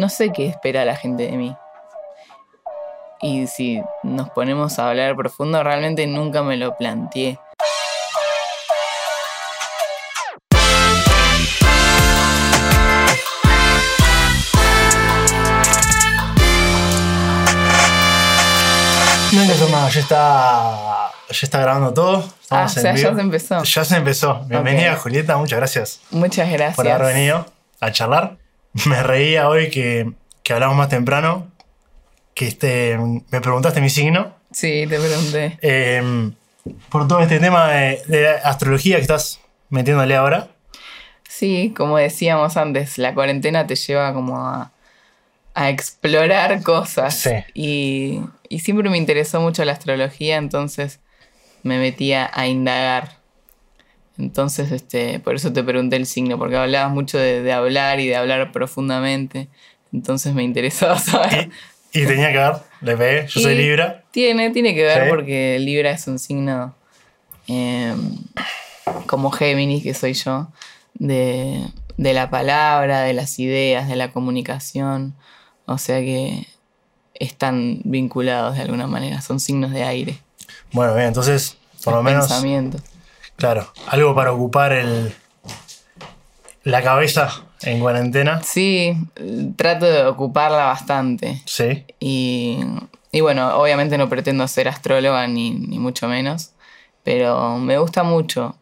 no sé qué espera la gente de mí. Y si nos ponemos a hablar profundo, realmente nunca me lo planteé. No hay que hacer nada, ya está, ya está grabando todo. Ah, o en sea, ya se empezó. Ya se empezó. Bienvenida. Julieta, muchas gracias Muchas gracias. por haber venido a charlar. Me reía hoy que, que hablamos más temprano, que este, me preguntaste mi signo. Sí, te pregunté. eh, por todo este tema de, de astrología que estás metiéndole ahora. Sí, como decíamos antes, la cuarentena te lleva como a, a explorar cosas. Sí. Y, y siempre me interesó mucho la astrología, entonces me metía a indagar. Entonces, este, por eso te pregunté el signo, porque hablabas mucho de, de hablar y de hablar profundamente. Entonces me interesaba saber. Y, y tenía que ver, le pegué, yo soy Libra. Tiene, tiene que ver Sí. porque Libra es un signo eh, como Géminis, que soy yo, de, de la palabra, de las ideas, de la comunicación. O sea que están vinculados de alguna manera, son signos de aire. Bueno, bien, entonces, por lo menos. Claro, algo para ocupar el, la cabeza en cuarentena. Sí, trato de ocuparla bastante. Sí. Y, y bueno, obviamente no pretendo ser astróloga ni, ni mucho menos, pero me gusta mucho.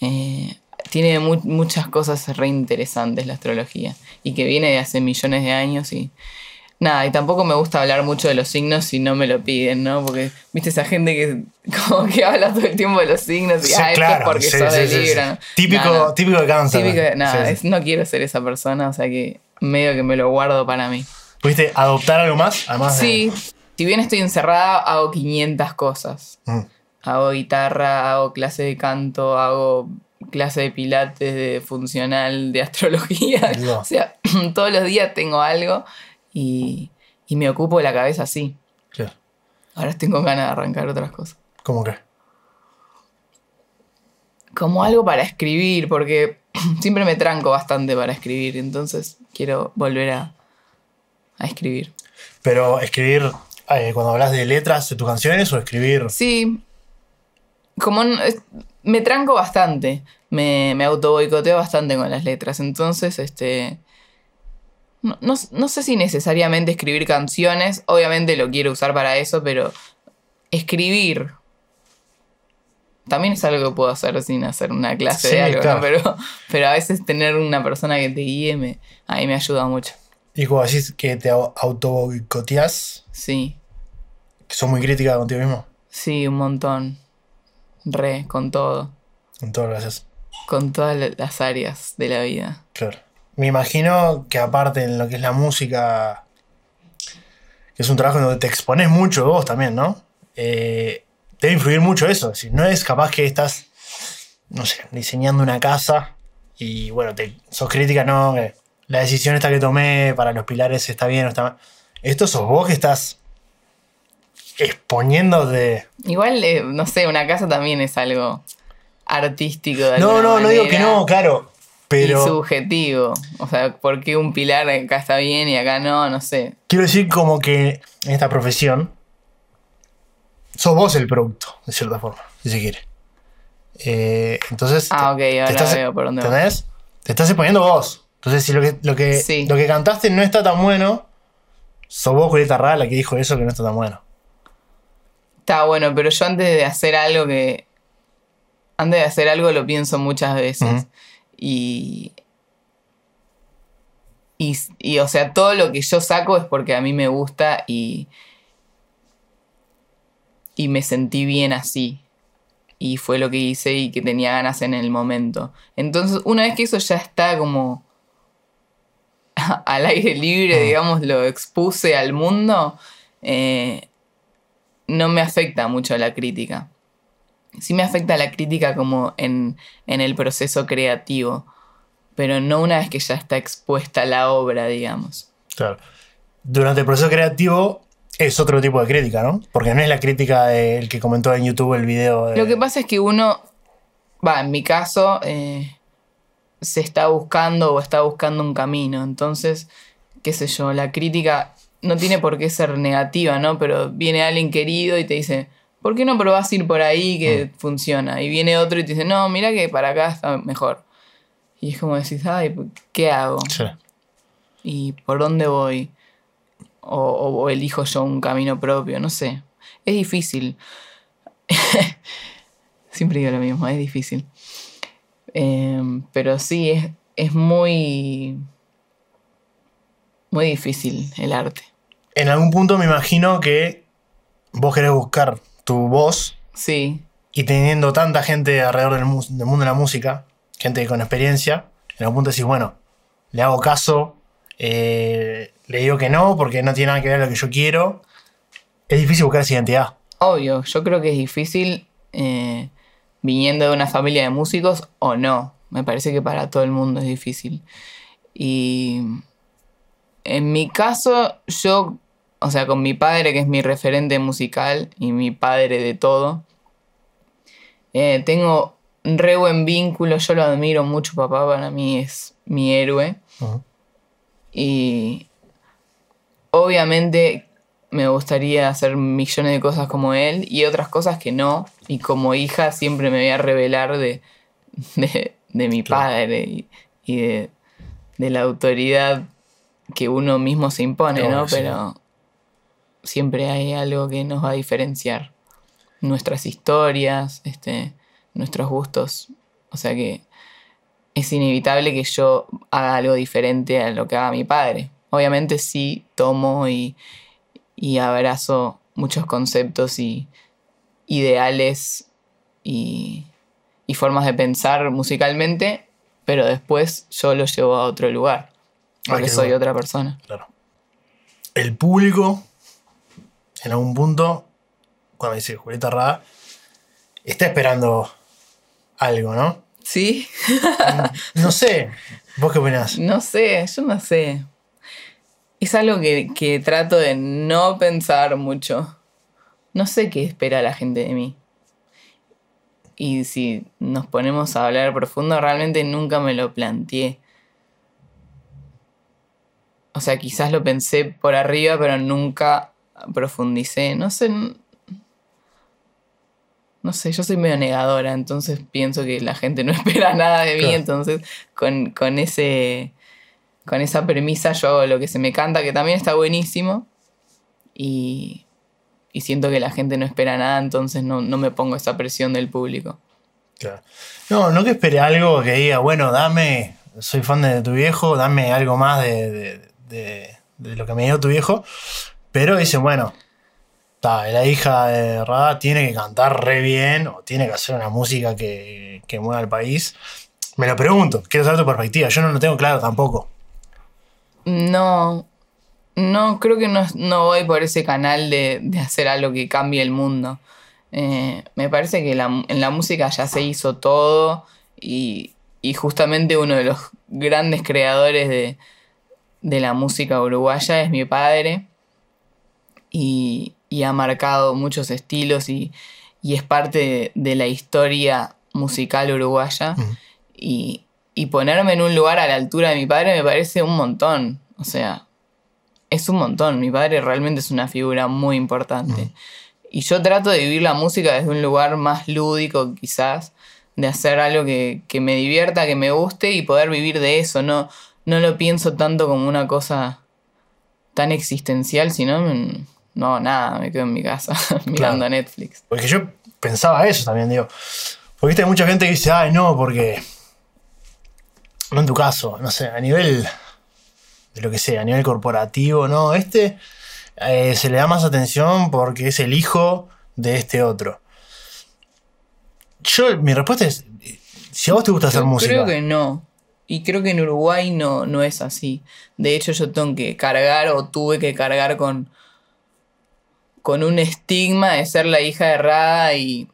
Eh, tiene mu- muchas cosas re interesantes la astrología y que viene de hace millones de años y nada, y tampoco me gusta hablar mucho de los signos si no me lo piden, ¿no? Porque viste esa gente que como que habla todo el tiempo de los signos y Sí, ah, esto es porque sí, sos sí, de. Libra. Típico, no. típico de cáncer. Típico es- no quiero ser esa persona, o sea que medio que me lo guardo para mí. ¿Pudiste adoptar algo más? Además de- Sí, si bien estoy encerrada, hago 500 cosas. Mm. Hago guitarra, hago clase de canto, hago clase de pilates, de funcional, de astrología. O sea, todos los días tengo algo y, y me ocupo la cabeza así. Claro. Ahora tengo ganas de arrancar otras cosas. ¿Cómo que? Como algo para escribir, porque siempre me tranco bastante para escribir, entonces quiero volver a, a escribir. Pero escribir, eh, cuando hablas de letras de tus canciones o escribir. Sí. Como es- me tranco bastante. Me, me auto boicoteo bastante con las letras. Entonces, este. No, no, no sé si necesariamente escribir canciones. Obviamente lo quiero usar para eso, pero escribir. También es algo que puedo hacer sin hacer una clase Sí, de algo, claro. ¿no? Pero, pero a veces tener una persona que te guíe me, a mí me ayuda mucho. Y como decís que te au- autoboicoteás, Sí, que sos muy crítica contigo mismo. sí, un montón. Re, con todo. Haces. con todas la- las áreas de la vida. Claro. Me imagino que aparte en lo que es la música, que es un trabajo en donde te expones mucho vos también, ¿no? Eh, debe influir mucho eso. Si no es capaz que estás, no sé, diseñando una casa y bueno, te, sos crítica, no, que la decisión esta que tomé para los pilares está bien o está mal. Esto sos vos que estás exponiéndote. Igual, eh, no sé, una casa también es algo artístico de No, no, no digo que no, claro. Pero Y subjetivo. O sea, ¿por qué un pilar acá está bien y acá no? No sé. quiero decir como que en esta profesión sos vos el producto, de cierta forma, si se quiere. Eh, entonces, Ah, te- ok, te ahora estás- veo por dónde. ¿entendés? Te estás exponiendo vos. Entonces, si lo que, lo que, Sí. lo que cantaste no está tan bueno, sos vos, Julieta Rada, la que dijo eso que no está tan bueno. Está bueno, pero yo antes de hacer algo que. Antes de hacer algo lo pienso muchas veces. Y. Y, y, o sea, todo lo que yo saco es porque a mí me gusta y. Y me sentí bien así. Y fue lo que hice y que tenía ganas en el momento. Entonces, una vez que eso ya está como al aire libre, Mm. digamos, lo expuse al mundo, eh, no me afecta mucho la crítica. Sí me afecta la crítica como en, en el proceso creativo, pero no una vez que ya está expuesta la obra, digamos. Claro. Durante el proceso creativo es otro tipo de crítica, ¿no? Porque no es la crítica del que comentó en YouTube el video. De... Lo que pasa es que uno, va, en mi caso, eh, se está buscando o está buscando un camino. Entonces, qué sé yo, la crítica no tiene por qué ser negativa, ¿no? Pero viene alguien querido y te dice, ¿por qué no probás ir por ahí que funciona? Y viene otro y te dice, no, mira que para acá está mejor. Y es como decís, ay, ¿qué hago? Sí. ¿Y por dónde voy? O, o- o elijo yo un camino propio, no sé. Es difícil. Siempre digo lo mismo, es difícil. Eh, pero sí, es, es muy. Muy difícil el arte. En algún punto me imagino que vos querés buscar tu voz Sí, y teniendo tanta gente alrededor del, del mundo de la música, gente con experiencia, en algún punto decís, bueno, le hago caso, eh, le digo que no porque no tiene nada que ver con lo que yo quiero. Es difícil buscar esa identidad. obvio. Yo creo que es difícil eh, viniendo de una familia de músicos o no. Me parece que para todo el mundo es difícil. Y en mi caso, yo, o sea, con mi padre, que es mi referente musical y mi padre de todo, eh, tengo un re buen vínculo. Yo lo admiro mucho, papá. Para mí es mi héroe. Y obviamente me gustaría hacer millones de cosas como él y otras cosas que no. Y como hija siempre me voy a revelar de, de, de mi Claro. padre y, y de, de la autoridad que uno mismo se impone, ¿no? sí. Pero siempre hay algo que nos va a diferenciar. Nuestras historias, este, nuestros gustos. O sea que es inevitable que yo haga algo diferente a lo que haga mi padre. Obviamente sí tomo y, y abrazo muchos conceptos y ideales y, y formas de pensar musicalmente, pero después yo los llevo a otro lugar, porque qué soy bueno. otra persona. Claro. El público, en algún punto, cuando dice Julieta Rada, está esperando algo, ¿no? ¿Sí? No sé. ¿Vos qué opinás? No sé, yo no sé. Es algo que, que trato de no pensar mucho. No sé qué espera la gente de mí. Y si nos ponemos a hablar profundo, realmente nunca me lo planteé. O sea, quizás lo pensé por arriba, pero nunca profundicé. No sé. No sé, yo soy medio negadora, entonces pienso que la gente no espera nada de mí, Claro. entonces con, con ese. Con esa premisa yo hago lo que se me canta, que también está buenísimo. Y, y siento que la gente no espera nada, entonces no, no me pongo esa presión del público. Claro. No, no que espere algo que diga, bueno, dame, soy fan de tu viejo, dame algo más de, de- de- de lo que me dio tu viejo. Pero dicen, bueno, la hija de Rada tiene que cantar re bien o tiene que hacer una música que, que mueva al país. Me lo pregunto, quiero saber tu perspectiva. Yo no lo tengo claro tampoco. No, no, creo que no, no voy por ese canal de, de hacer algo que cambie el mundo. Eh, me parece que en la música ya se hizo todo y, y justamente uno de los grandes creadores de, de la música uruguaya es mi padre y, y ha marcado muchos estilos y, y es parte de, de la historia musical uruguaya y, y ponerme en un lugar a la altura de mi padre me parece un montón. O sea, es un montón. Mi padre realmente es una figura muy importante. Y yo trato de vivir la música desde un lugar más lúdico, quizás, de hacer algo que, que me divierta, que me guste y poder vivir de eso. No, no lo pienso tanto como una cosa tan existencial, sino no nada, me quedo en mi casa mirando Netflix. Porque yo pensaba eso también, digo. Porque viste, hay mucha gente que dice, ay, no, porque. No en tu caso, no sé, a nivel. de lo que sea, a nivel corporativo, no. Este eh, se le da más atención porque es el hijo de este otro. Yo, mi respuesta es: si a vos te gusta hacer Yo música. Creo que no. Y creo que en Uruguay no, no es así. De hecho, yo tengo que cargar o tuve que cargar con, con un estigma de ser la hija de Rada y,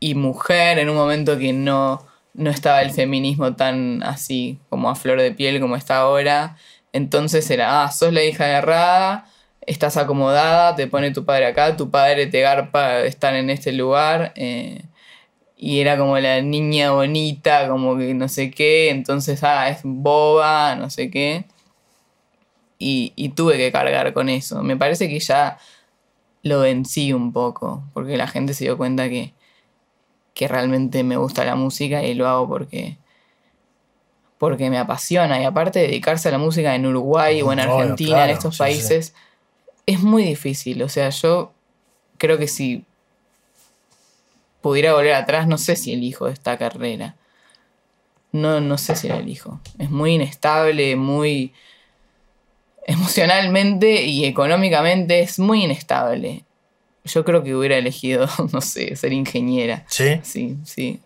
y mujer en un momento que no, no estaba el feminismo tan así como a flor de piel como está ahora. Entonces era, ah, sos la hija de Rada, estás acomodada, te pone tu padre acá, tu padre te garpa estar en este lugar. eh, y era como la niña bonita, como que no sé qué, entonces, ah, es boba, no sé qué. y, y tuve que cargar con eso. Me parece que ya lo vencí un poco, porque la gente se dio cuenta que, que realmente me gusta la música y lo hago porque, porque me apasiona. Y aparte dedicarse a la música en Uruguay o en Argentina, claro, en estos sí, países, es muy difícil. O sea, yo creo que si pudiera volver atrás, no sé si elijo esta carrera. No, no sé si la elijo. Es muy inestable, muy emocionalmente y económicamente es muy inestable. Yo creo que hubiera elegido, no sé, ser ingeniera. ¿Sí? Sí, sí.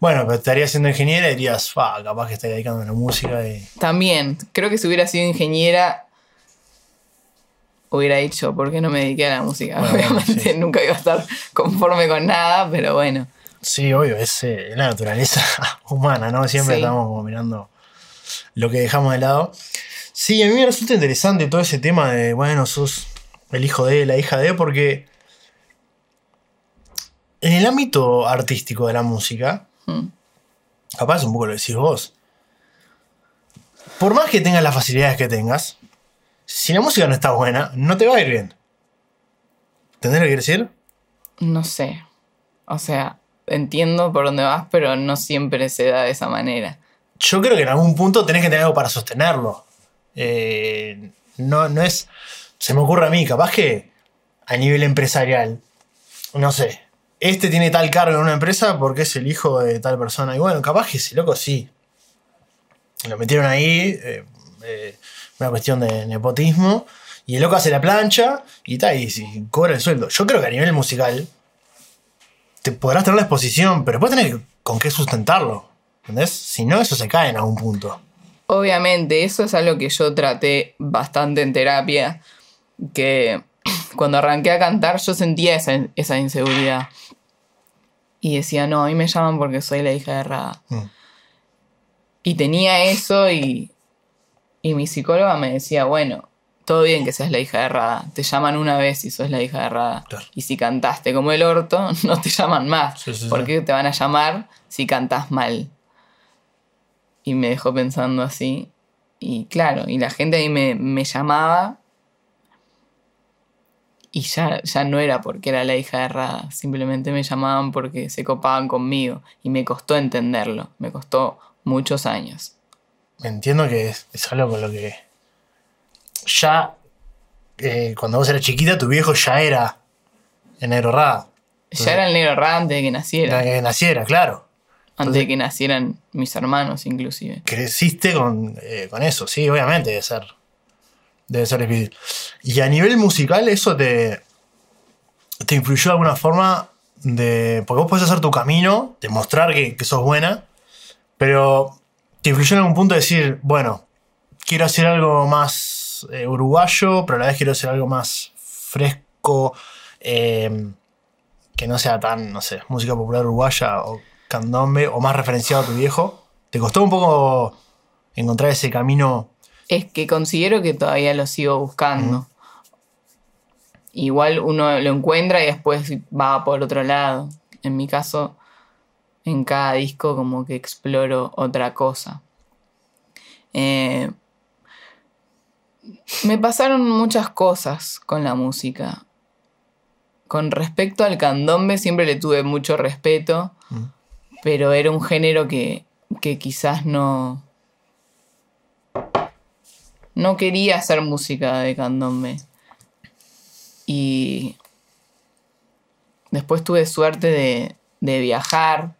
Bueno, pero estarías siendo ingeniera y dirías, "Fa, capaz que estás dedicando a la música y. También, creo que si hubiera sido ingeniera, hubiera dicho, ¿por qué no me dediqué a la música? Bueno, Obviamente sí. nunca iba a estar conforme con nada, pero bueno. Sí, obvio, es eh, la naturaleza humana, ¿no? Siempre Sí. estamos como mirando lo que dejamos de lado. Sí, a mí me resulta interesante todo ese tema de, bueno, sos el hijo de, la hija de, porque en el ámbito artístico de la música, Mm. capaz un poco lo decís vos, por más que tengas las facilidades que tengas, si la música no está buena, no te va a ir bien. ¿Entendés lo que quiero decir? No sé. O sea, entiendo por dónde vas, pero no siempre se da de esa manera. yo creo que en algún punto tenés que tener algo para sostenerlo. Eh, no, no es. Se me ocurre a mí, capaz que a nivel empresarial, no sé, este tiene tal cargo en una empresa porque es el hijo de tal persona. Y bueno, capaz que ese loco sí. Lo metieron ahí, eh, eh, una cuestión de nepotismo. Y el loco hace la plancha y tal, y, cobra el sueldo. Yo creo que a nivel musical te podrás tener la exposición, pero tenés que- con qué sustentarlo. ¿Entendés? Si no, eso se cae en algún punto. Obviamente, eso es algo que yo traté bastante en terapia, que cuando arranqué a cantar yo sentía esa, esa inseguridad. Y decía, no, a mí me llaman porque soy la hija de Rada. Mm. Y tenía eso y, y mi psicóloga me decía, bueno, todo bien que seas la hija de Rada. Te llaman una vez si sos la hija de Rada. Claro. Y si cantaste como el orto, no te llaman más. Sí, sí, sí. ¿Por qué te van a llamar si cantás mal? Y me dejó pensando así. Y claro, y la gente ahí me, me llamaba. Y ya, ya no era porque era la hija de Rada. Simplemente me llamaban porque se copaban conmigo. Y me costó entenderlo. Me costó muchos años. Entiendo que es, es algo con lo que. Ya. eh, cuando vos eras chiquita, tu viejo ya era el negro Rada. Ya era el negro Rada antes de que naciera. Era que naciera, claro. Antes de que nacieran mis hermanos, inclusive. Creciste con, eh, con eso, sí, obviamente, debe ser. Debe ser difícil. Y a nivel musical, eso te. te influyó de alguna forma de. Porque vos podés hacer tu camino, demostrar que, que sos buena, pero te influyó en algún punto de decir, bueno, quiero hacer algo más eh, uruguayo, pero a la vez quiero hacer algo más fresco, eh, que no sea tan, no sé, música popular uruguaya o candombe, o más referenciado a tu viejo. ¿Te costó un poco encontrar ese camino? Es que considero que todavía lo sigo buscando. Igual uno lo encuentra y después va por otro lado. En mi caso, en cada disco como que exploro otra cosa. Eh, me pasaron muchas cosas con la música. Con respecto al candombe siempre le tuve mucho respeto. Pero era un género que, que quizás no... No quería hacer música de candombe. Y después tuve suerte de, de viajar.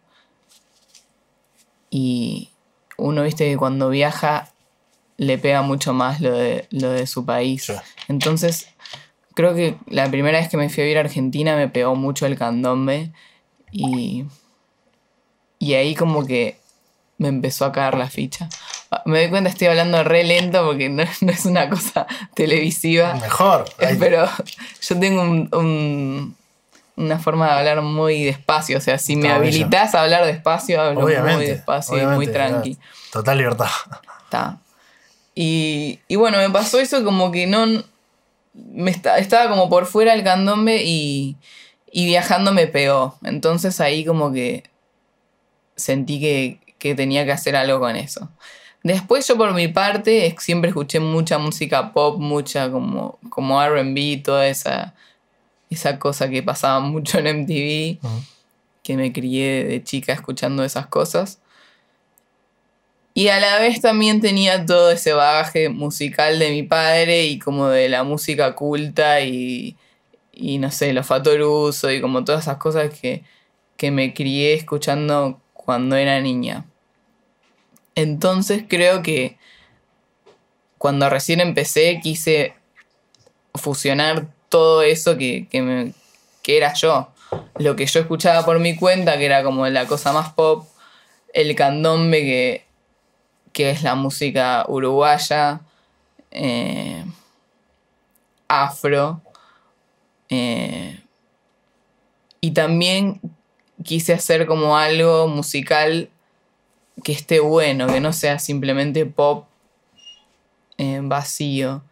Y uno, viste, que cuando viaja le pega mucho más lo de, lo de su país. Sí. Entonces, creo que la primera vez que me fui a vivir a Argentina me pegó mucho el candombe. Y, y ahí como que me empezó a caer la ficha. Ah, Me doy cuenta, estoy hablando re lento porque no, no es una cosa televisiva. Mejor. Pero yo tengo un- un- una forma de hablar muy despacio. O sea, si me Está habilitas a hablar despacio, hablo muy obviamente. despacio y muy tranqui. Total libertad. Está. Y, y bueno, me pasó eso como que no. Me esta- estaba como por fuera el candombe y, y viajando me pegó. Entonces ahí como que sentí que, que tenía que hacer algo con eso. Después yo por mi parte siempre escuché mucha música pop, mucha como, como RB, toda esa, esa cosa que pasaba mucho en MTV, que me crié de chica escuchando esas cosas. Y a la vez también tenía todo ese bagaje musical de mi padre y como de la música culta y, y no sé, los Fatoruso y como todas esas cosas que, que me crié escuchando cuando era niña. Entonces creo que cuando recién empecé quise fusionar todo eso que, que, que era yo. Lo que yo escuchaba por mi cuenta, que era como la cosa más pop, el candombe, que, que es la música uruguaya, eh, afro, eh, y también quise hacer como algo musical que esté bueno, que no sea simplemente pop eh, vacío.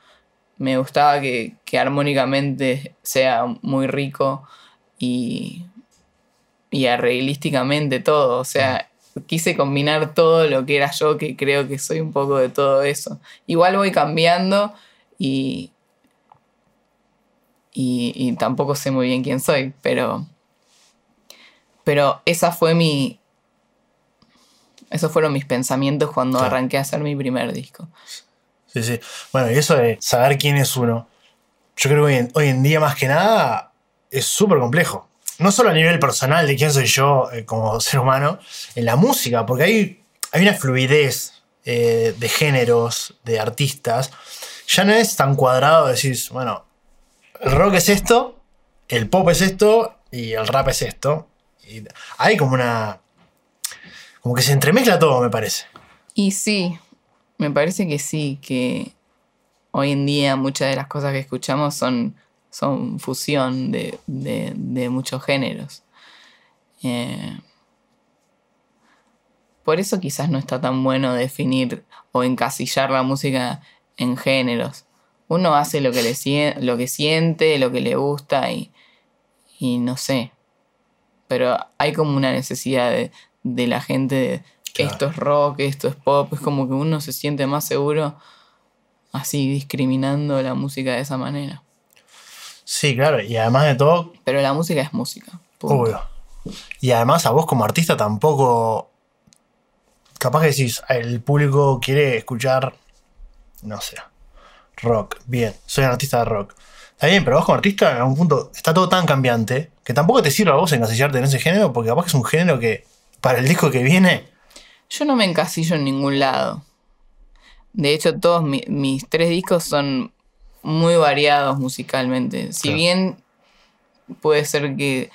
Me gustaba que, que armónicamente sea muy rico y, y arreglísticamente todo. O sea, quise combinar todo lo que era yo, que creo que soy un poco de todo eso. Igual voy cambiando y, y, y tampoco sé muy bien quién soy, pero, pero esa fue mi... Esos fueron mis pensamientos cuando Claro. arranqué a hacer mi primer disco. Sí, sí. Bueno, y eso de saber quién es uno, yo creo que hoy en, hoy en día más que nada es súper complejo. No solo a nivel personal de quién soy yo eh, como ser humano, en la música, porque hay, hay una fluidez eh, de géneros, de artistas. Ya no es tan cuadrado decir, bueno, el rock es esto, el pop es esto y el rap es esto. Hay como una... Como que se entremezcla todo, me parece. Y sí, me parece que sí, que hoy en día muchas de las cosas que escuchamos son, son fusión de, de- muchos géneros. Eh, por eso quizás no está tan bueno definir o encasillar la música en géneros. Uno hace lo que, le, lo que siente, lo que le gusta y, y no sé. Pero hay como una necesidad de, de la gente de Claro. esto es rock, esto es pop. Es como que uno se siente más seguro así discriminando la música de esa manera. Sí, claro. Y además de todo, Pero la música es música. punto. Obvio. Y además a vos como artista tampoco. Capaz que decís, el público quiere escuchar, no sé, rock. Bien, soy un artista de rock. Está bien, pero vos como artista en algún punto está todo tan cambiante que tampoco te sirve a vos encasillarte en ese género porque capaz que es un género que para el disco que viene, Yo no me encasillo en ningún lado. De hecho, todos mi- mis tres discos son muy variados musicalmente. Si Claro. bien puede ser que,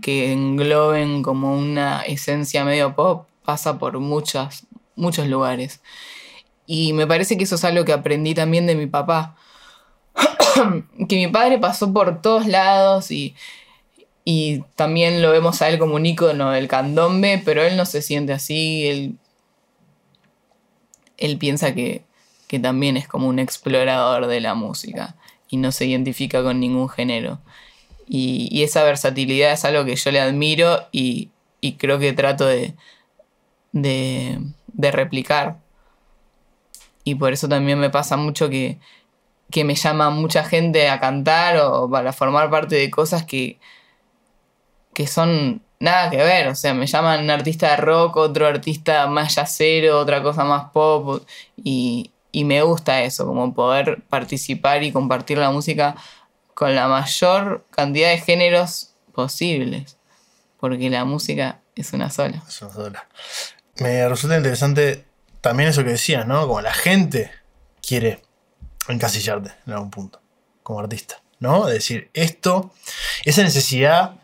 que engloben como una esencia medio pop, pasa por muchas, muchos lugares. Y me parece que eso es algo que aprendí también de mi papá. que mi padre pasó por todos lados y, y también lo vemos a él como un ícono del candombe, pero él no se siente así. Él, él piensa que, que también es como un explorador de la música y no se identifica con ningún género. Y, esa versatilidad es algo que yo le admiro y, y creo que trato de, de replicar. Y por eso también me pasa mucho que, que me llama mucha gente a cantar o para formar parte de cosas que, que son nada que ver. O sea, me llaman un artista de rock, otro artista más yacero, otra cosa más pop. Y, y me gusta eso, como poder participar y compartir la música con la mayor cantidad de géneros posibles. Porque la música es una sola. es una sola. Me resulta interesante también eso que decías, ¿no? Como la gente quiere encasillarte en algún punto, como artista, ¿no? Es decir, esto, esa necesidad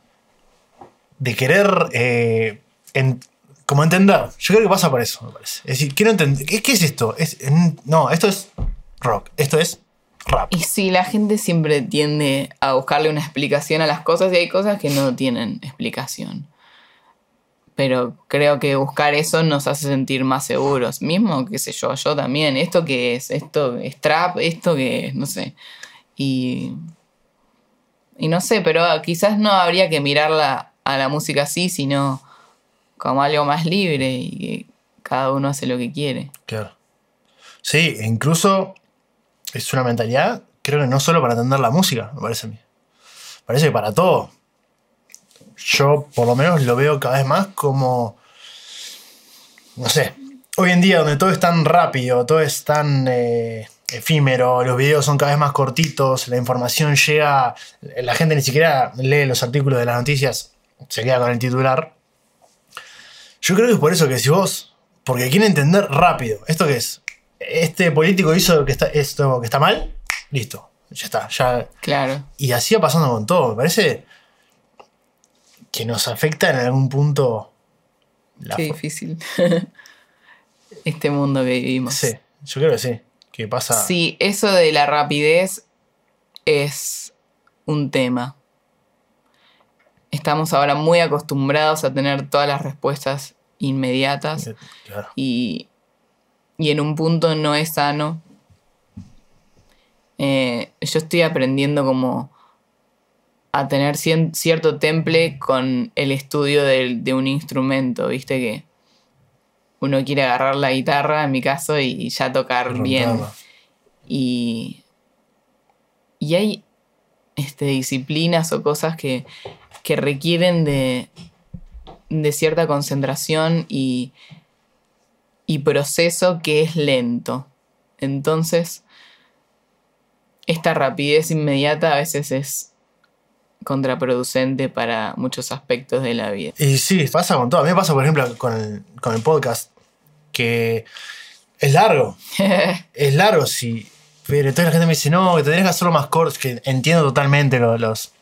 de querer, eh, como entender, yo creo que pasa por eso, me parece. Es decir, quiero entender, ¿qué, es esto? Es, no, esto es rock, esto es rap. Y sí, la gente siempre tiende a buscarle una explicación a las cosas y hay cosas que no tienen explicación. Pero creo que buscar eso nos hace sentir más seguros. Mismo, qué sé yo, yo también. ¿Esto qué es? ¿Esto es trap? ¿Esto qué es? No sé. Y. Y no sé, pero quizás no habría que mirarla a la música así, sino como algo más libre y que, cada uno hace lo que quiere. Claro. Sí, e incluso es una mentalidad, creo que no solo para entender la música, me parece a mí. Parece que para todo. Yo por lo menos lo veo cada vez más como, no sé, hoy en día donde todo es tan rápido, todo es tan eh, efímero, los videos son cada vez más cortitos, la información llega, la gente ni siquiera lee los artículos de las noticias, se queda con el titular. Yo creo que es por eso que si vos, porque quieren entender rápido, ¿esto qué es? Este político hizo que está, esto que está mal, listo, ya está, ya. Claro. Y así va pasando con todo, me parece que nos afecta en algún punto. la Qué difícil. este mundo que vivimos. Sí, yo creo que sí, que pasa. Sí, eso de la rapidez es un tema. Estamos ahora muy acostumbrados a tener todas las respuestas inmediatas Claro. y, y en un punto no es sano. Eh, yo estoy aprendiendo como a tener cien- cierto temple con el estudio de, un instrumento, viste que uno quiere agarrar la guitarra, en mi caso, y ya tocar bien. Y, y hay este, disciplinas o cosas que, que requieren de, de cierta concentración y, y proceso que es lento. Entonces, esta rapidez inmediata a veces es contraproducente para muchos aspectos de la vida. Y sí, pasa con todo. A mí me pasa, por ejemplo, con el, con el podcast, que es largo. es largo, sí. Pero entonces la gente me dice, no, que tendrías que hacerlo más corto. Que entiendo totalmente lo- los,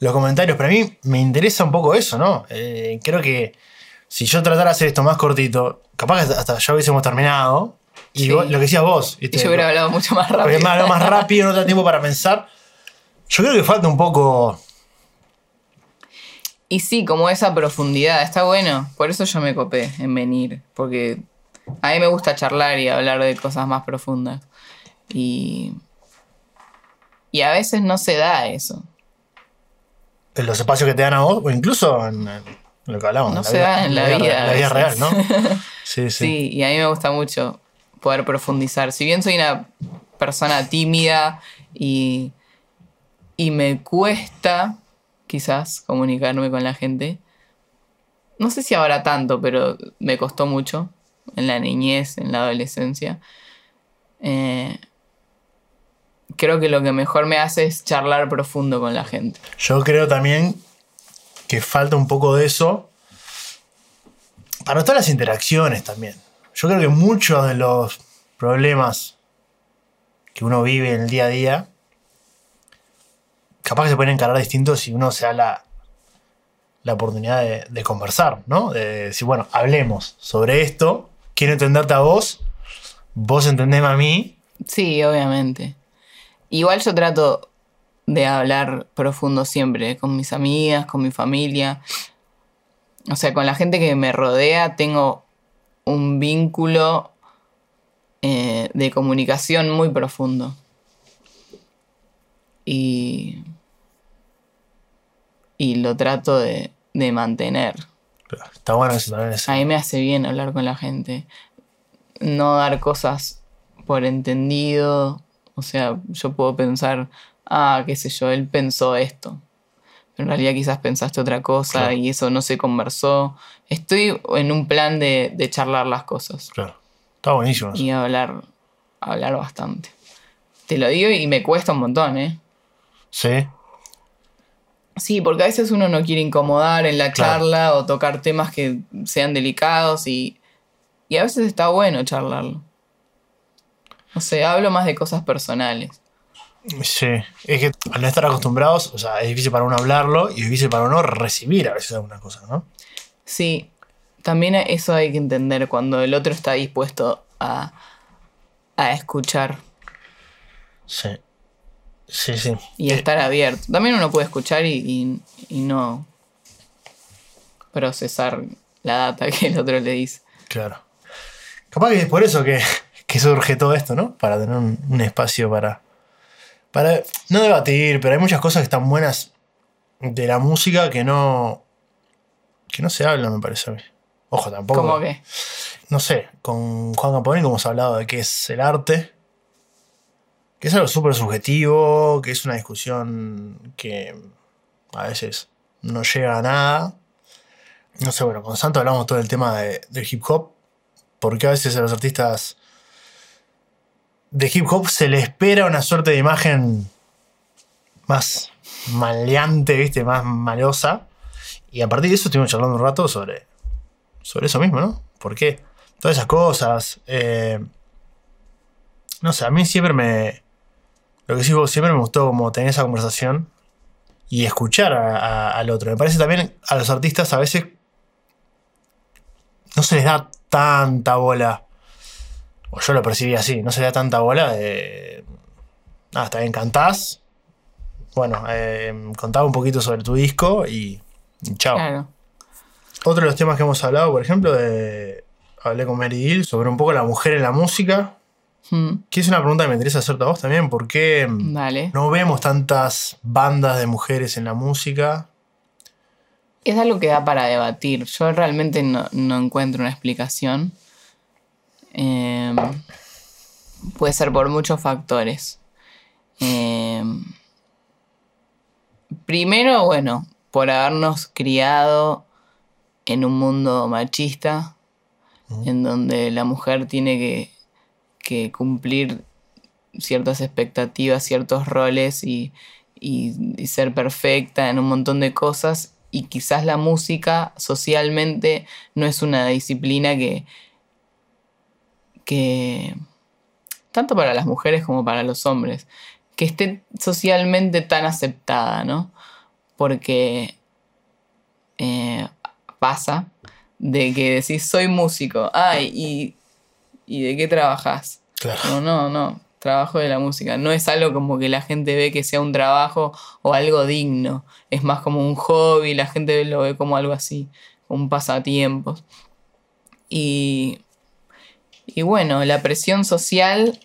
los comentarios, pero a mí me interesa un poco eso, ¿no? Eh, creo que si yo tratara de hacer esto más cortito, capaz que hasta- ya hubiésemos terminado. Y Sí. vos- lo que decías vos, y yo hubiera hablado mucho más Porque rápido. es más, más rápido, no te da tiempo para pensar. Yo creo que falta un poco. Y sí, como esa profundidad, está bueno. Por eso yo me copé en venir. Porque a mí me gusta charlar y hablar de cosas más profundas. Y. Y a veces no se da eso. en los espacios que te dan a vos, o incluso en, en lo que hablamos. No la se da en la vida La a vida real. ¿no? Sí, sí. Sí, y a mí me gusta mucho poder profundizar. Si bien soy una persona tímida y, y me cuesta quizás comunicarme con la gente, no sé si ahora tanto, pero me costó mucho en la niñez, en la adolescencia. Eh, creo que lo que mejor me hace es charlar profundo con la gente. Yo creo también que falta un poco de eso para todas las interacciones también. Yo creo que muchos de los problemas que uno vive en el día a día, capaz que se pueden encarar distintos si uno se da la, la oportunidad de, conversar, ¿no? De decir, bueno, hablemos sobre esto, quiero entenderte a vos, vos entendeme a mí. Sí, obviamente. Igual yo trato de hablar profundo siempre, con mis amigas, con mi familia. O sea, con la gente que me rodea tengo un vínculo eh, de comunicación muy profundo. Y, y lo trato de, de mantener. Está bueno eso también. A mí me hace bien hablar con la gente. No dar cosas por entendido. O sea, yo puedo pensar, ah, qué sé yo, él pensó esto. Pero en realidad quizás pensaste otra cosa Claro. y eso no se conversó. Estoy en un plan de, de charlar las cosas Claro. Está buenísimo eso. y hablar, hablar bastante. Te lo digo y me cuesta un montón, ¿eh? Sí. Sí, porque a veces uno no quiere incomodar en la Claro. charla o tocar temas que sean delicados y, y a veces está bueno charlarlo. O sea, hablo más de cosas personales. Sí, es que al no estar acostumbrados, o sea, es difícil para uno hablarlo y es difícil para uno recibir a veces algunas cosas, ¿no? Sí, también eso hay que entender cuando el otro está dispuesto a, a escuchar Sí. Sí, sí. y estar abierto. También uno puede escuchar y, y- y no procesar la data que el otro le dice. claro. Capaz que es por eso que, que surge todo esto, ¿no? Para tener un, un espacio para. Para no debatir, pero hay muchas cosas que están buenas de la música que no. que no se hablan, me parece a mí. Ojo, tampoco. ¿Cómo que? No sé, con Juan Campanini hemos hablado de qué es el arte. Que es algo súper subjetivo, que es una discusión que a veces no llega a nada. No sé, bueno, con Santo hablamos todo el tema de, hip hop. Porque a veces a los artistas de hip hop se le espera una suerte de imagen más maleante, ¿viste? Más malosa. Y a partir de eso estuvimos charlando un rato sobre, sobre eso mismo, ¿no? ¿Por qué? Todas esas cosas. eh, no sé, a mí siempre me. Lo que sí, siempre me gustó como tener esa conversación y escuchar a- a- al otro. Me parece también a los artistas a veces no se les da tanta bola. O yo lo percibí así, no se le da tanta bola de. Nada, está bien, cantás. Bueno, eh, contaba un poquito sobre tu disco y, y chao. Claro. Otro de los temas que hemos hablado, por ejemplo, de. Hablé con Mary Hill sobre un poco la mujer en la música. Mm, Que es una pregunta que me interesa hacerte a vos también. ¿Por qué Dale. no vemos tantas bandas de mujeres en la música? Es algo que da para debatir. Yo realmente no, no encuentro una explicación. Eh, puede ser por muchos factores. Eh, primero, bueno, por habernos criado en un mundo machista, en donde la mujer tiene que, que cumplir ciertas expectativas, ciertos roles y, y- ser perfecta en un montón de cosas. Y quizás la música socialmente no es una disciplina que, que tanto para las mujeres como para los hombres, que esté socialmente tan aceptada, ¿no? Porque eh, pasa de que decís, soy músico, ay, ¿y, ¿y de qué trabajas? Claro. No, no, no, trabajo de la música. No es algo como que la gente ve que sea un trabajo o algo digno. Es más como un hobby, la gente lo ve como algo así, un pasatiempo. Y, y bueno, la presión social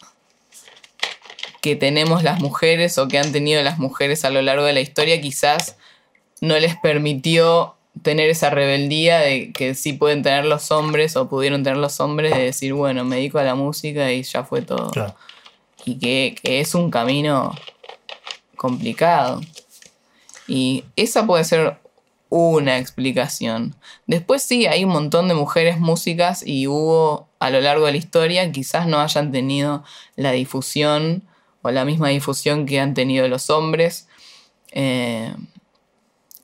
que tenemos las mujeres o que han tenido las mujeres a lo largo de la historia quizás no les permitió tener esa rebeldía de que sí pueden tener los hombres o pudieron tener los hombres de decir, bueno, me dedico a la música y ya fue todo. Claro. Y que, que es un camino complicado. Y esa puede ser una explicación. Después sí, hay un montón de mujeres músicas y hubo a lo largo de la historia, quizás no hayan tenido la difusión o la misma difusión que han tenido los hombres. Eh,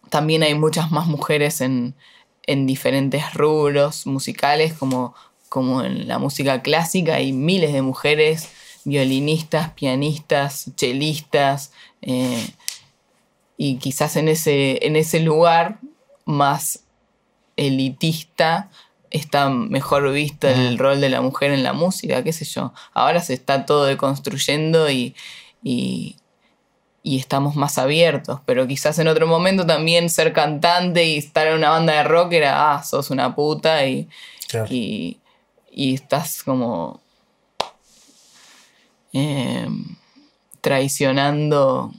también hay muchas más mujeres en, en diferentes rubros musicales, como, como en la música clásica, hay miles de mujeres violinistas, pianistas, chelistas, eh, y quizás en ese, en ese lugar más elitista está mejor visto el rol de la mujer en la música, qué sé yo. Ahora se está todo deconstruyendo y, y, y estamos más abiertos, pero quizás en otro momento también ser cantante y estar en una banda de rock era, ah, sos una puta y, Claro. y, y estás como eh, traicionando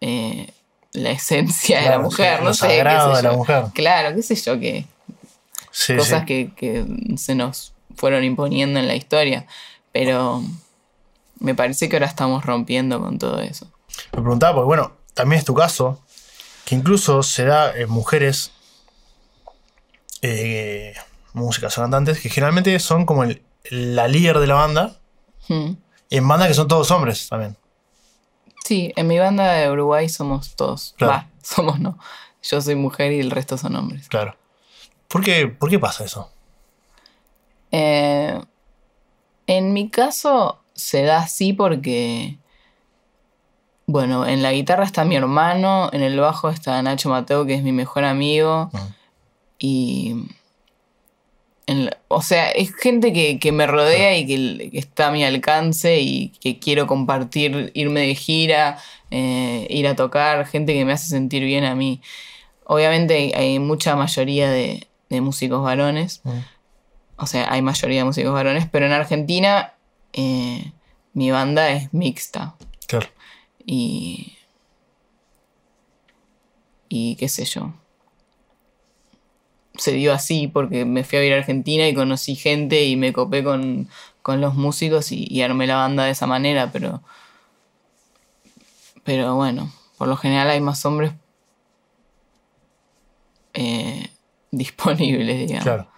eh, la esencia de la mujer, no sé, qué sé de la mujer. Claro, qué sé yo, que Sí, cosas sí. Que, que se nos fueron imponiendo en la historia, pero me parece que ahora estamos rompiendo con todo eso. Me preguntaba, porque bueno, también es tu caso, que incluso se da en mujeres, eh, músicas o cantantes, que generalmente son como el- la líder de la banda, Hmm. y en bandas que son todos hombres también. Sí, en mi banda de Uruguay somos todos. Claro. Va, somos no. Yo soy mujer y el resto son hombres. Claro. ¿Por qué, por qué pasa eso? Eh, en mi caso se da así porque, bueno, en la guitarra está mi hermano, en el bajo está Nacho Mateo, que es mi mejor amigo, Ujú. y... en la- o sea, es gente que, que me rodea y que, que está a mi alcance y que quiero compartir, irme de gira, eh, ir a tocar, gente que me hace sentir bien a mí. Obviamente hay, hay mucha mayoría de, de músicos varones, Mm. o sea, hay mayoría de músicos varones, pero en Argentina eh, mi banda es mixta Claro. se dio así porque me fui a vivir a Argentina y conocí gente y me copé con, con los músicos y, y armé la banda de esa manera, pero. Pero bueno, por lo general hay más hombres eh, disponibles, digamos. Claro.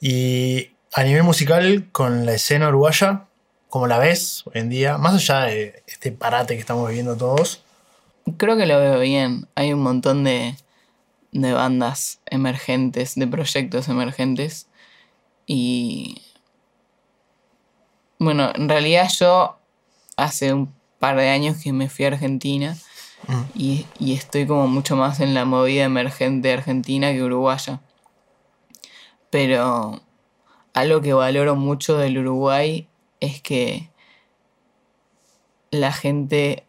Y a nivel musical, con la escena uruguaya, ¿cómo la ves hoy en día? Más allá de este parate que estamos viviendo todos. Creo que lo veo bien. Hay un montón de, de bandas emergentes, de proyectos emergentes. Y. Bueno, en realidad yo hace un par de años que me fui a Argentina Mm. y, y estoy como mucho más en la movida emergente argentina que uruguaya. Pero algo que valoro mucho del Uruguay es que la gente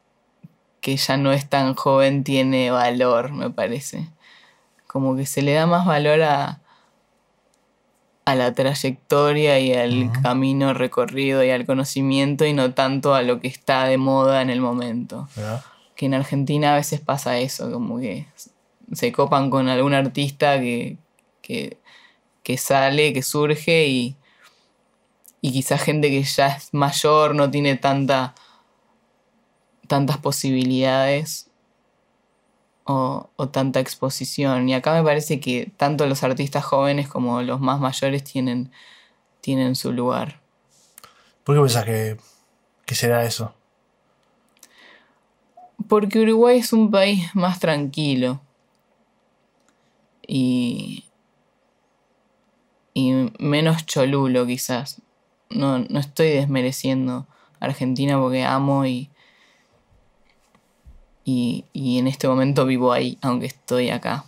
que ya no es tan joven tiene valor, me parece. Como que se le da más valor a, a la trayectoria y al camino recorrido y al conocimiento y no tanto a lo que está de moda en el momento. Que en Argentina a veces pasa eso, como que se copan con algún artista que, que, que sale, que surge y, y quizás gente que ya es mayor, no tiene tanta, tantas posibilidades o, o tanta exposición. Y acá me parece que tanto los artistas jóvenes como los más mayores tienen, tienen su lugar. ¿Por qué pensás que, que será eso? Porque Uruguay es un país más tranquilo. Y. Y menos cholulo, quizás. No, no estoy desmereciendo Argentina porque amo y, y. Y en este momento vivo ahí, aunque estoy acá.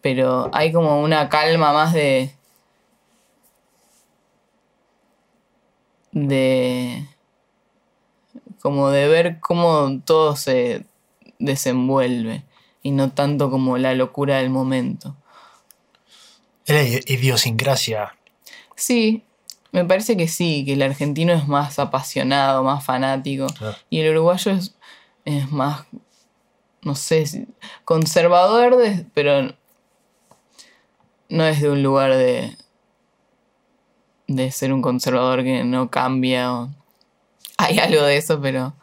Pero hay como una calma más de. De como de ver cómo todo se desenvuelve y no tanto como la locura del momento. I- idiosincrasia. Sí, me parece que sí, que el argentino es más apasionado, más fanático Claro. y el uruguayo es, es más, no sé, conservador, de- pero no es de un lugar de, de ser un conservador que no cambia o hay algo de eso, pero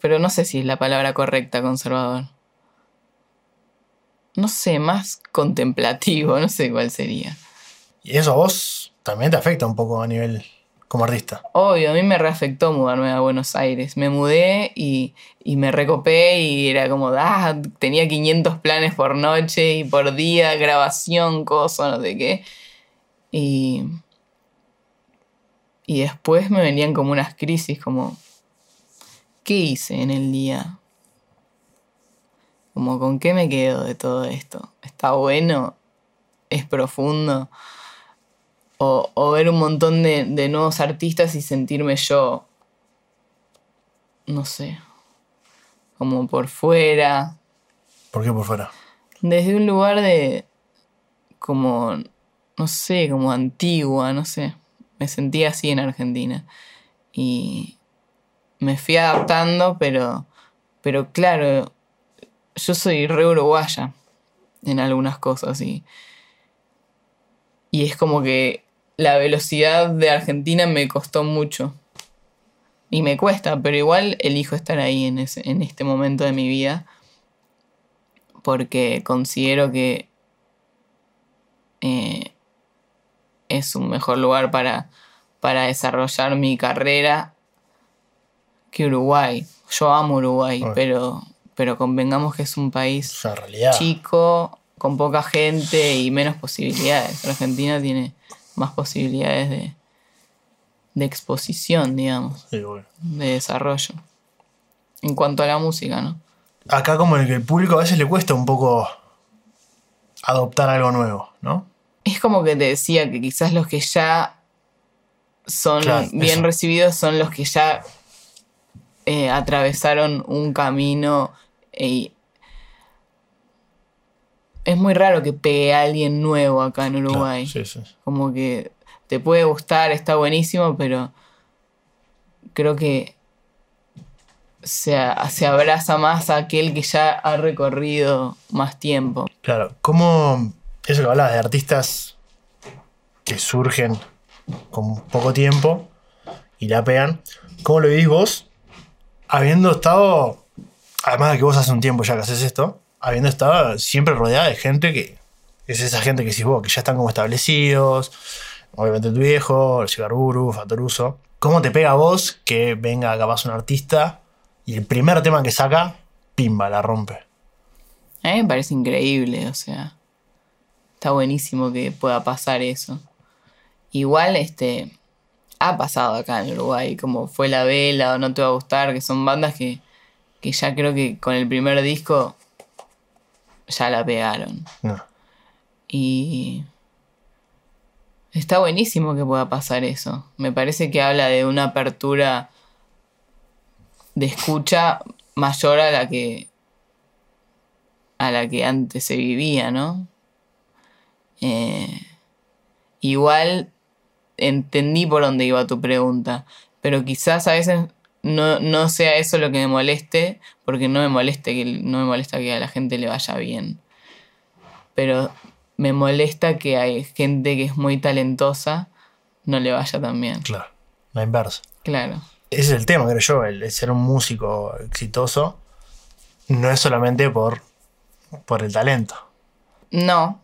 pero no sé si es la palabra correcta conservador. No sé, más contemplativo, no sé cuál sería. Y eso a vos también te afecta un poco a nivel como artista. Obvio, a mí me reafectó mudarme a Buenos Aires. Me mudé y, y me recopé y era como, ah, tenía 500 planes por noche y por día, grabación, cosa, no sé qué. Y, y después me venían como unas crisis, como, ¿qué hice en el día? Como, ¿con qué me quedo de todo esto? ¿Está bueno? ¿Es profundo? O, o ver un montón de, de nuevos artistas y sentirme yo, no sé, como por fuera, ¿Por qué por fuera? desde un lugar de, como, no sé, como antigua, no sé. Me sentía así en Argentina. Y me fui adaptando, pero, pero claro, yo soy re uruguaya en algunas cosas y, y es como que la velocidad de Argentina me costó mucho. Y me cuesta, pero igual elijo estar ahí en, ese, en este momento de mi vida porque considero que eh, es un mejor lugar para, para desarrollar mi carrera que Uruguay. Yo amo Uruguay, pero, pero convengamos que es un país Es chico, con poca gente y menos posibilidades. Argentina tiene más posibilidades de, de exposición, digamos, Sí, bueno. de desarrollo. En cuanto a la música, ¿no? Acá como el que el público a veces le cuesta un poco adoptar algo nuevo, ¿no? Es como que te decía que quizás los que ya son Claro, bien eso. recibidos son los que ya eh, atravesaron un camino y es muy raro que pegue a alguien nuevo acá en Uruguay. Claro, sí, sí. Como que te puede gustar, está buenísimo, pero creo que se, se abraza más a aquel que ya ha recorrido más tiempo. Claro, ¿cómo, eso que hablabas de artistas que surgen con poco tiempo y la pegan, ¿cómo lo vivís vos habiendo estado, además de que vos hace un tiempo ya que haces esto, habiendo estado siempre rodeada de gente que es esa gente que decís vos, que ya están como establecidos, obviamente tu viejo, el Cigarburu, Fatoruso. ¿Cómo te pega a vos que venga capaz un artista y el primer tema que saca, pimba, la rompe? A mí me parece increíble, o sea, está buenísimo que pueda pasar eso. Igual, este, ha pasado acá en Uruguay, como fue La Vela o No Te Va a Gustar, que son bandas que, que ya creo que con el primer disco ya la pegaron. No. Y está buenísimo que pueda pasar eso. Me parece que habla de una apertura de escucha mayor a la que a la que antes se vivía, ¿no? Eh, igual entendí por dónde iba tu pregunta, pero quizás a veces no, no sea eso lo que me moleste, porque no me moleste que no me molesta que a la gente le vaya bien. Pero me molesta que hay gente que es muy talentosa no le vaya tan bien. Claro, la inversa. Claro. Ese es el tema, creo yo, el, el ser un músico exitoso no es solamente por, por el talento. No.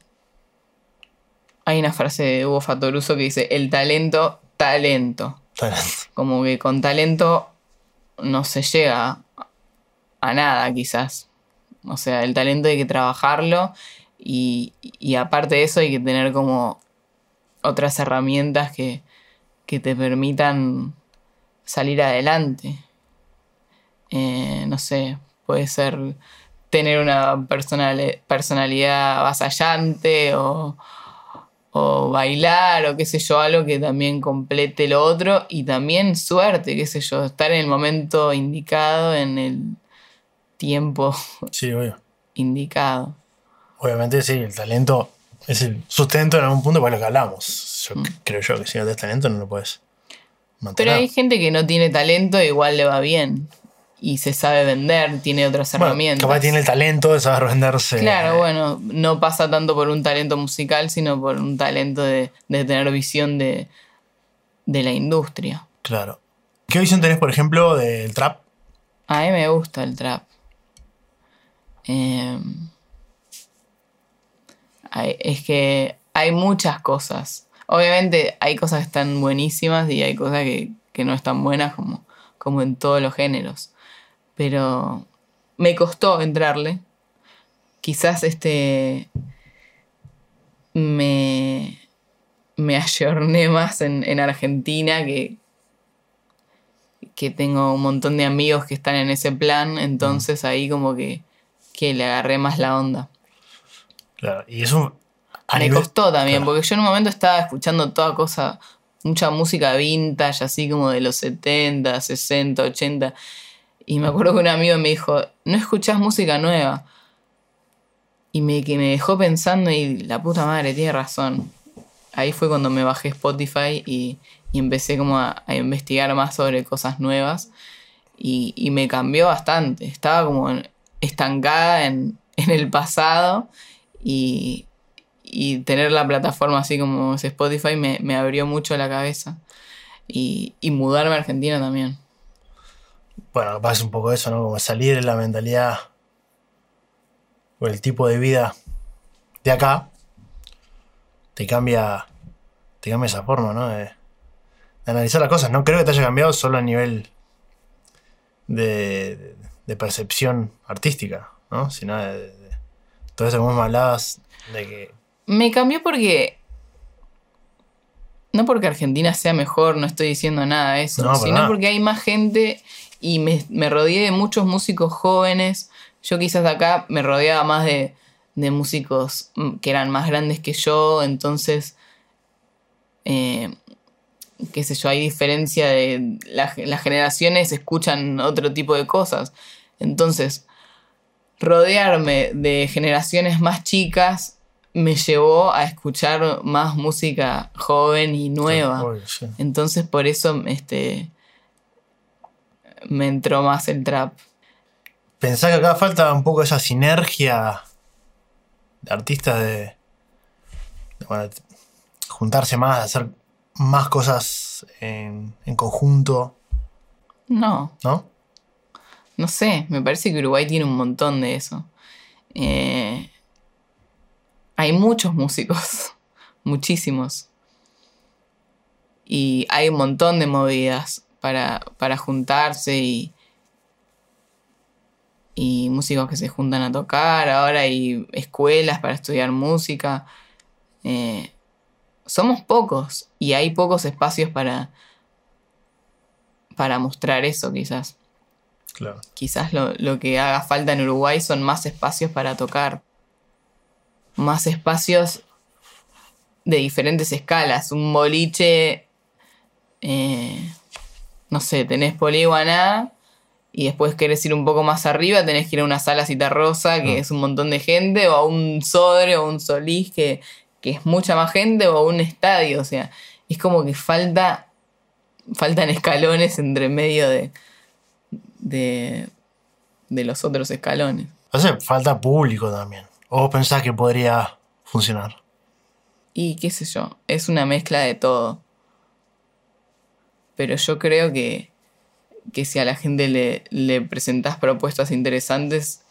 Hay una frase de Hugo Fatoruso que dice, el talento, talento. Talento. Como que con talento no se llega a nada quizás. O sea, el talento hay que trabajarlo y, aparte de eso hay que tener como otras herramientas que, que te permitan salir adelante. Eh, no sé, puede ser tener una personali- personalidad avasallante o, o bailar o qué sé yo, algo que también complete lo otro y también suerte, qué sé yo, estar en el momento indicado, en el tiempo Sí, obvio. indicado. Obviamente sí, el talento es el sustento en algún punto para lo que hablamos. Yo Mm. creo yo que si no tienes talento no lo puedes Pero mantener. hay gente que no tiene talento, igual le va bien y se sabe vender, tiene otras Bueno, herramientas. capaz tiene el talento de saber venderse. Claro, bueno, no pasa tanto por un talento musical, sino por un talento de, de tener visión de, de la industria. Claro. ¿Qué visión tenés, por ejemplo, del trap? A mí me gusta el trap. Eh, hay- es que hay muchas cosas. Obviamente hay cosas que están buenísimas y hay cosas que, que no están buenas como, como en todos los géneros. Pero me costó entrarle. Quizás este me, me ayorné más en, en Argentina que, que tengo un montón de amigos que están en ese plan, entonces ahí como que, que le agarré más la onda. Claro. Y eso. Me nivel- costó también, claro. porque yo en un momento estaba escuchando toda cosa, mucha música vintage, así como de los 70, 60, 80. Y me acuerdo que un amigo me dijo, no escuchás música nueva. Y me, que me dejó pensando y la puta madre, tiene razón. Ahí fue cuando me bajé Spotify y, y empecé como a, investigar más sobre cosas nuevas. Y, y me cambió bastante. Estaba como estancada en, en el pasado y, y tener la plataforma así como es Spotify me, me abrió mucho la cabeza. Y, y mudarme a Argentina también. Bueno, capaz es un poco eso, ¿no? Como salir de la mentalidad o el tipo de vida de acá te cambia, te cambia esa forma, ¿no? De, de analizar las cosas. No creo que te haya cambiado solo a nivel de, de percepción artística, ¿no? Sino de, de- todo eso que me hablabas de que Me cambió porque. No porque Argentina sea mejor, no estoy diciendo nada de eso, No, sino nada. porque hay más gente y me, me rodeé de muchos músicos jóvenes. Yo quizás acá me rodeaba más de, de músicos mm, que eran más grandes que yo, entonces, eh, qué sé yo, hay diferencia de la- las generaciones escuchan otro tipo de cosas. Entonces, rodearme de generaciones más chicas me llevó a escuchar más música joven y nueva. Entonces por eso este me entró más el trap. Pensá que acá falta un poco esa sinergia de artistas de, bueno, juntarse más, hacer más cosas en, en conjunto, No, ¿no? no sé, me parece que Uruguay tiene un montón de eso. Eh, hay muchos músicos, muchísimos. Y hay un montón de movidas para, para juntarse y, y músicos que se juntan a tocar. Ahora hay escuelas para estudiar música. Eh, somos pocos y hay pocos espacios para, para mostrar eso quizás. Claro. Quizás lo, lo que haga falta en Uruguay son más espacios para tocar. Más espacios de diferentes escalas. Un boliche, eh, no sé, tenés Poliguaná y después querés ir un poco más arriba, tenés que ir a una sala citarrosa que Mm. es un montón de gente, o a un Sodre o un Solís que, que es mucha más gente, o a un estadio. O sea, es como que falta, faltan escalones entre medio de, de, de los otros escalones. Hace falta público también. ¿O vos pensás que podría funcionar? Y qué sé yo, es una mezcla de todo. Pero yo creo que, que si a la gente le, le presentás propuestas interesantes,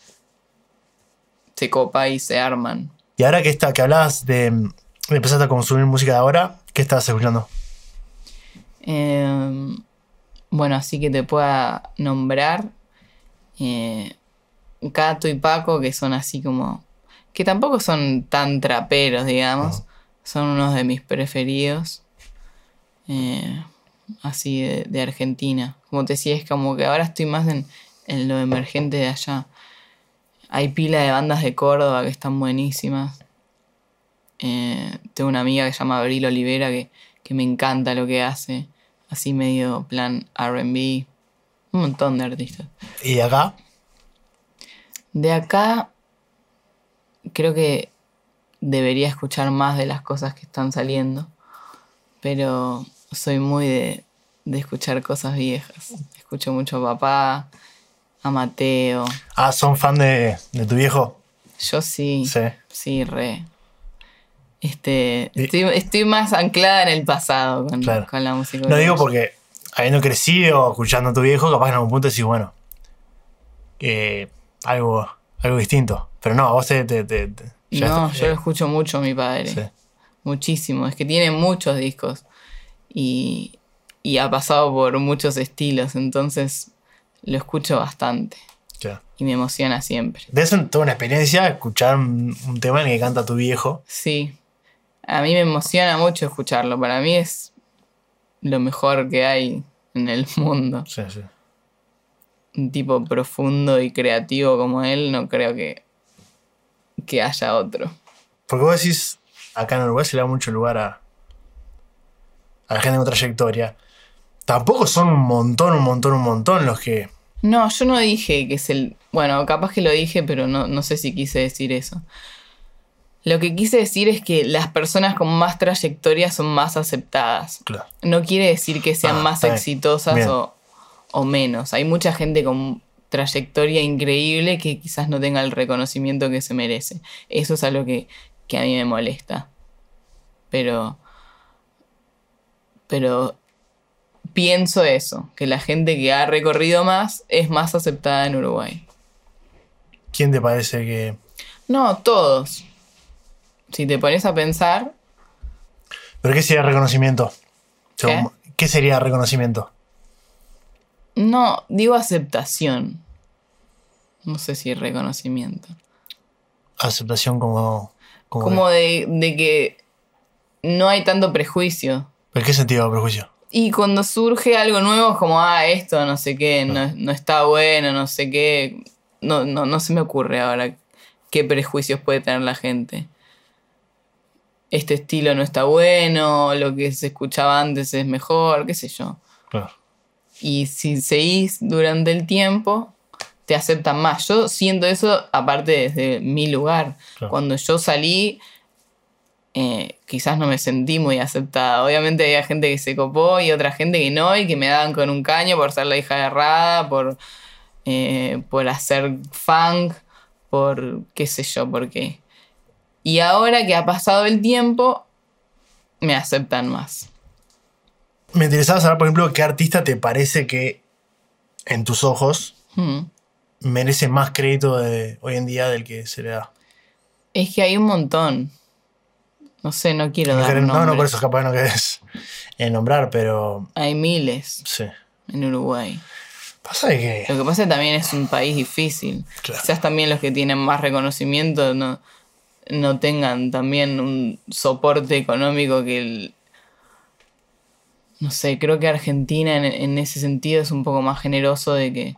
se copa y se arman. Y ahora que, está, que hablabas de, de empezaste a consumir música de ahora, ¿qué estás escuchando? Eh, bueno, así que te pueda nombrar eh, Cato y Paco, que son así como. que tampoco son tan traperos, digamos. Son unos de mis preferidos. eh, así de, de Argentina. Como te decía, es como que ahora estoy más en, en lo emergente de allá. Hay pila de bandas de Córdoba que están buenísimas. Eh, tengo una amiga que se llama Abril Olivera que, que me encanta lo que hace. Así medio plan RB. Un montón de artistas. ¿Y de acá? De acá, creo que debería escuchar más de las cosas que están saliendo. Pero soy muy de, de escuchar cosas viejas. Escucho mucho a papá, a Mateo. Ah, ¿son fan de, de tu viejo? Yo sí. Sí. Sí, re. Este, Y- estoy, estoy más anclada en el pasado con, Claro. con la música. No digo porque habiendo crecido escuchando a tu viejo, capaz en algún punto decís, bueno, eh, algo, algo distinto. Pero no, vos te... te- te- No, yo lo eh, escucho mucho a mi padre. sí. Muchísimo. Es que tiene muchos discos. Y, y ha pasado por muchos estilos. Entonces lo escucho bastante. Y me emociona siempre. Debe ser toda una experiencia escuchar un, un tema en el que canta tu viejo. Sí. A mí me emociona mucho escucharlo. Para mí es lo mejor que hay en el mundo. Sí, sí. Un tipo profundo y creativo como él, no creo que, que haya otro. Porque vos decís, acá en Uruguay se le da mucho lugar a, a la gente con trayectoria. Tampoco son un montón, un montón, un montón los que... No, yo no dije que es el. Bueno, capaz que lo dije, pero no, no sé si quise decir eso. Lo que quise decir es que las personas con más trayectoria son más aceptadas. Claro. No quiere decir que sean Ah, más exitosas o, o menos. Hay mucha gente con trayectoria increíble que quizás no tenga el reconocimiento que se merece. Eso es algo que, que a mí me molesta. Pero. Pero pienso eso, que la gente que ha recorrido más es más aceptada en Uruguay. ¿Quién te parece que...? No, todos. Si te pones a pensar, ¿Pero qué sería reconocimiento? ¿Qué? Según- ¿Qué sería reconocimiento? no, digo aceptación. No sé si reconocimiento. Aceptación como... como, Como de, de que no hay tanto prejuicio. ¿En qué sentido prejuicio? Y cuando surge algo nuevo, es como, ah, esto no sé qué, no, no está bueno, no sé qué. No, no, no se me ocurre ahora qué prejuicios puede tener la gente. Este estilo no está bueno, lo que se escuchaba antes es mejor, qué sé yo. Claro. Y si seguís durante el tiempo, te aceptan más. Yo siento eso aparte desde mi lugar. Claro. Cuando yo salí, eh, quizás no me sentí muy aceptada. Obviamente había gente que se copó y otra gente que no, y que me daban con un caño por ser la hija de Rada, por, eh, por hacer funk, por qué sé yo, por qué. Y ahora que ha pasado el tiempo, me aceptan más. Me interesaba saber, por ejemplo, qué artista te parece que, en tus ojos, Hmm. merece más crédito de hoy en día del que se le da. Es que hay un montón. No sé, no quiero No, dar no, no, por eso capaz no querés eh, nombrar, pero Hay miles sí. en Uruguay. Pasa de que. Lo que pasa es que también es un país difícil. Claro. Quizás también los que tienen más reconocimiento no, no tengan también un soporte económico que el... No sé, creo que Argentina en, en ese sentido es un poco más generoso de que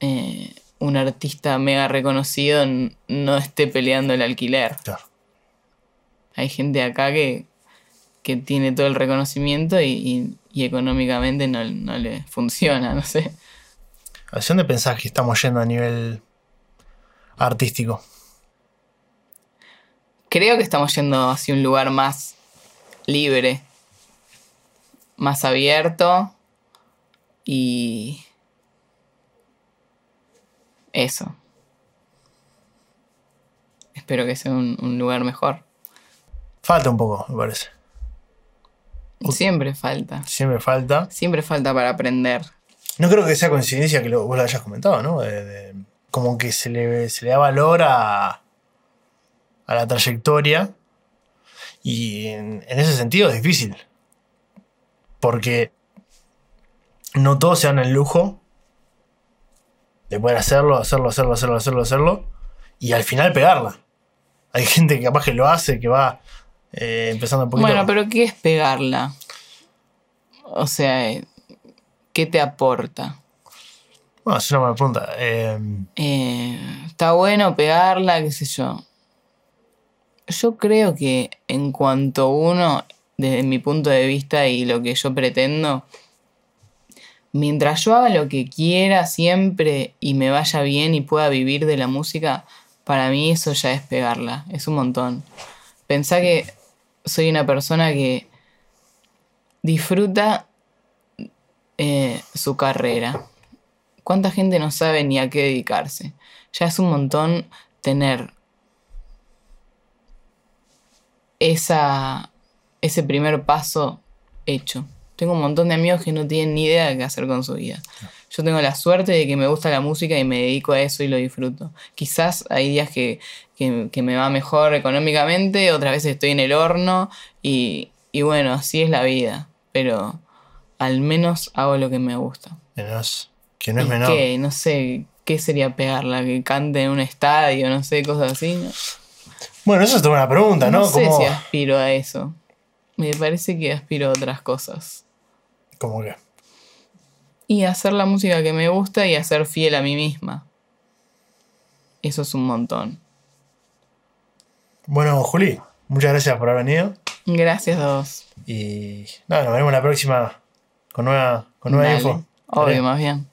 eh, un artista mega reconocido no esté peleando el alquiler. Claro. Hay gente acá que, que tiene todo el reconocimiento y, y- y económicamente no, no le funciona, no sé. ¿Hacia dónde pensás que estamos yendo a nivel artístico? Creo que estamos yendo hacia un lugar más libre, más abierto y eso. Espero que sea un, un lugar mejor. Falta un poco, me parece. Siempre falta. Siempre falta. Siempre falta para aprender. No creo que sea coincidencia que lo- vos lo hayas comentado, ¿no? De- de- como que se le, se le da valor a, a la trayectoria. Y en, en ese sentido es difícil. Porque no todos se dan el lujo de poder hacerlo, hacerlo, hacerlo, hacerlo, hacerlo, hacerlo. Y al final pegarla. Hay gente que capaz que lo hace, que va eh, empezando un poquito. Bueno, pero ¿qué es pegarla? O sea, eh, ¿qué te aporta? Bueno, es una buena pregunta. Eh, Eh, está bueno pegarla, qué sé yo. Yo creo que en cuanto uno, desde mi punto de vista y lo que yo pretendo, mientras yo haga lo que quiera siempre y me vaya bien y pueda vivir de la música, para mí eso ya es pegarla, es un montón. Pensá que soy una persona que disfruta eh, su carrera. ¿Cuánta gente no sabe ni a qué dedicarse? Ya es un montón tener esa, ese primer paso hecho. Tengo un montón de amigos que no tienen ni idea de qué hacer con su vida. Yo tengo la suerte de que me gusta la música y me dedico a eso y lo disfruto. Quizás hay días que, que- que me va mejor económicamente, otras veces estoy en el horno y, y bueno, así es la vida. Pero al menos hago lo que me gusta. que no es, que no es ¿Y menor. qué? No sé, ¿qué sería pegarla? Que cante en un estadio, no sé, cosas así. No, Bueno, eso es toda una pregunta, ¿no? No sé ¿Cómo, si aspiro a eso. Me parece que aspiro a otras cosas. cómo que? Y hacer la música que me gusta y a ser fiel a mí misma. Eso es un montón. Bueno, Juli, muchas gracias por haber venido. Gracias a vos. Y nada, nos vemos la próxima con nueva, con nueva Dale. info. Obvio, Dale. más bien.